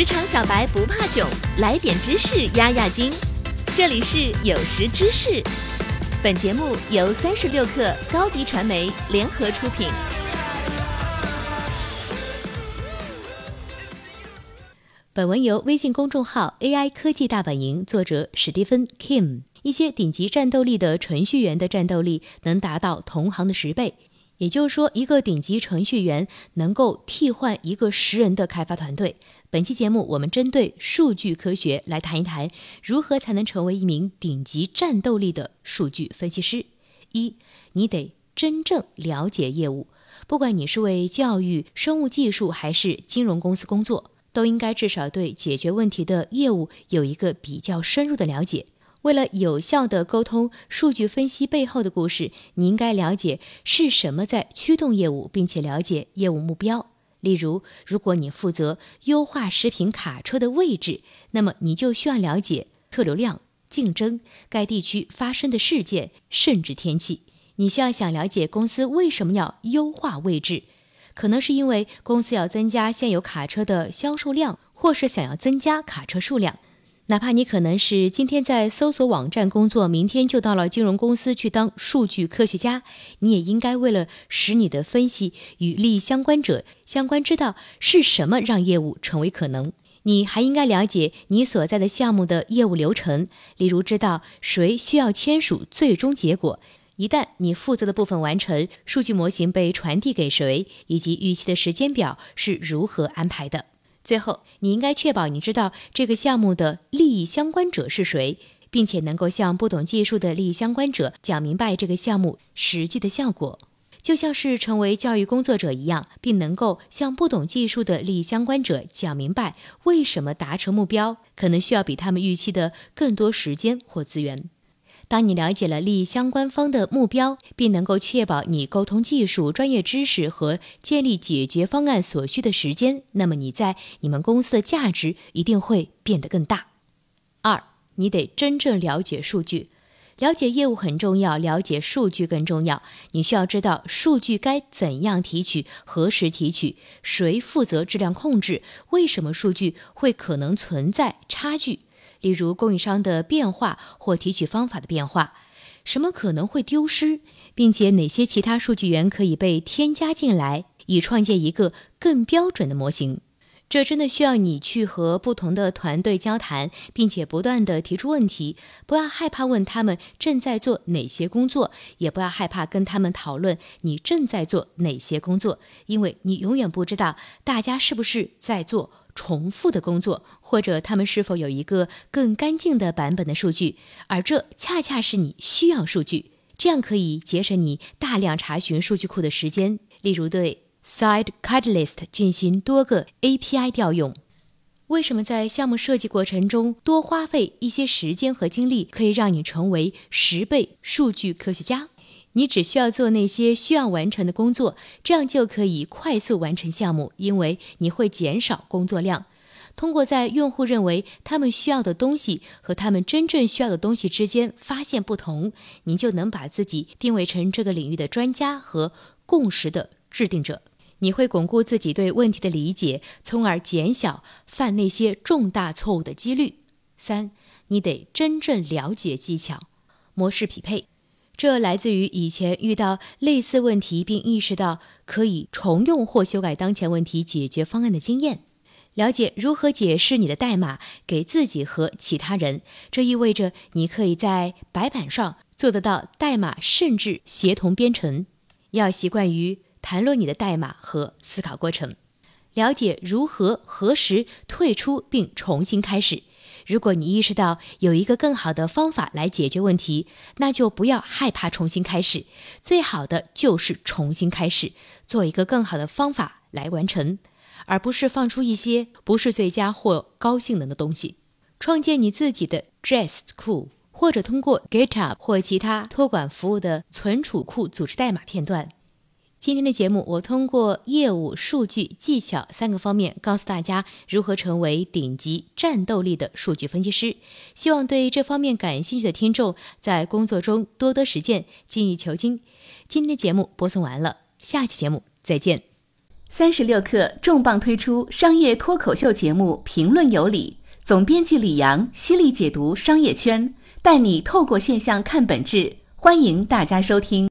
职场小白不怕囧，来点知识压压惊。这里是有识知识，本节目由三十六克高低传媒联合出品。本文由微信公众号 AI 科技大本营作者史蒂芬 Kim。一些顶级战斗力的程序员的战斗力能达到同行的十倍。也就是说，一个顶级程序员能够替换一个十人的开发团队。本期节目，我们针对数据科学来谈一谈，如何才能成为一名顶级战斗力的数据分析师。一，你得真正了解业务，不管你是为教育、生物技术还是金融公司工作，都应该至少对解决问题的业务有一个比较深入的了解。为了有效地沟通数据分析背后的故事，你应该了解是什么在驱动业务，并且了解业务目标。例如，如果你负责优化食品卡车的位置，那么你就需要了解客流量、竞争、该地区发生的事件，甚至天气。你需要想了解公司为什么要优化位置，可能是因为公司要增加现有卡车的销售量，或是想要增加卡车数量。哪怕你可能是今天在搜索网站工作，明天就到了金融公司去当数据科学家，你也应该为了使你的分析与利益相关者相关，知道是什么让业务成为可能。你还应该了解你所在的项目的业务流程，例如知道谁需要签署最终结果，一旦你负责的部分完成，数据模型被传递给谁，以及预期的时间表是如何安排的。最后，你应该确保你知道这个项目的利益相关者是谁，并且能够向不懂技术的利益相关者讲明白这个项目实际的效果，就像是成为教育工作者一样，并能够向不懂技术的利益相关者讲明白为什么达成目标可能需要比他们预期的更多时间或资源。当你了解了利益相关方的目标，并能够确保你沟通技术、专业知识和建立解决方案所需的时间，那么你在你们公司的价值一定会变得更大。二，你得真正了解数据，了解业务很重要，了解数据更重要。你需要知道数据该怎样提取、何时提取、谁负责质量控制、为什么数据会可能存在差距。例如供应商的变化或提取方法的变化，什么可能会丢失，并且哪些其他数据源可以被添加进来，以创建一个更标准的模型。这真的需要你去和不同的团队交谈，并且不断的提出问题。不要害怕问他们正在做哪些工作，也不要害怕跟他们讨论你正在做哪些工作，因为你永远不知道大家是不是在做。重复的工作，或者他们是否有一个更干净的版本的数据，而这恰恰是你需要数据，这样可以节省你大量查询数据库的时间。例如，对 Side Catalyst 进行多个 API 调用。为什么在项目设计过程中多花费一些时间和精力，可以让你成为十倍数据科学家？你只需要做那些需要完成的工作，这样就可以快速完成项目，因为你会减少工作量。通过在用户认为他们需要的东西和他们真正需要的东西之间发现不同，你就能把自己定位成这个领域的专家和共识的制定者。你会巩固自己对问题的理解，从而减小犯那些重大错误的几率。三，你得真正了解技巧，模式匹配。这来自于以前遇到类似问题，并意识到可以重用或修改当前问题解决方案的经验。了解如何解释你的代码给自己和其他人，这意味着你可以在白板上做得到代码甚至协同编程。要习惯于谈论你的代码和思考过程，了解如何何时退出并重新开始。如果你意识到有一个更好的方法来解决问题，那就不要害怕重新开始。最好的就是重新开始，做一个更好的方法来完成，而不是放出一些不是最佳或高性能的东西。创建你自己的 Jest 库，或者通过 GitHub 或其他托管服务的存储库组织代码片段。今天的节目，我通过业务、数据、技巧三个方面，告诉大家如何成为顶级战斗力的数据分析师。希望对这方面感兴趣的听众在工作中多多实践，精益求精。今天的节目播送完了，下期节目再见。三十六氪重磅推出商业脱口秀节目《评论有理》，总编辑李阳犀利解读商业圈，带你透过现象看本质。欢迎大家收听。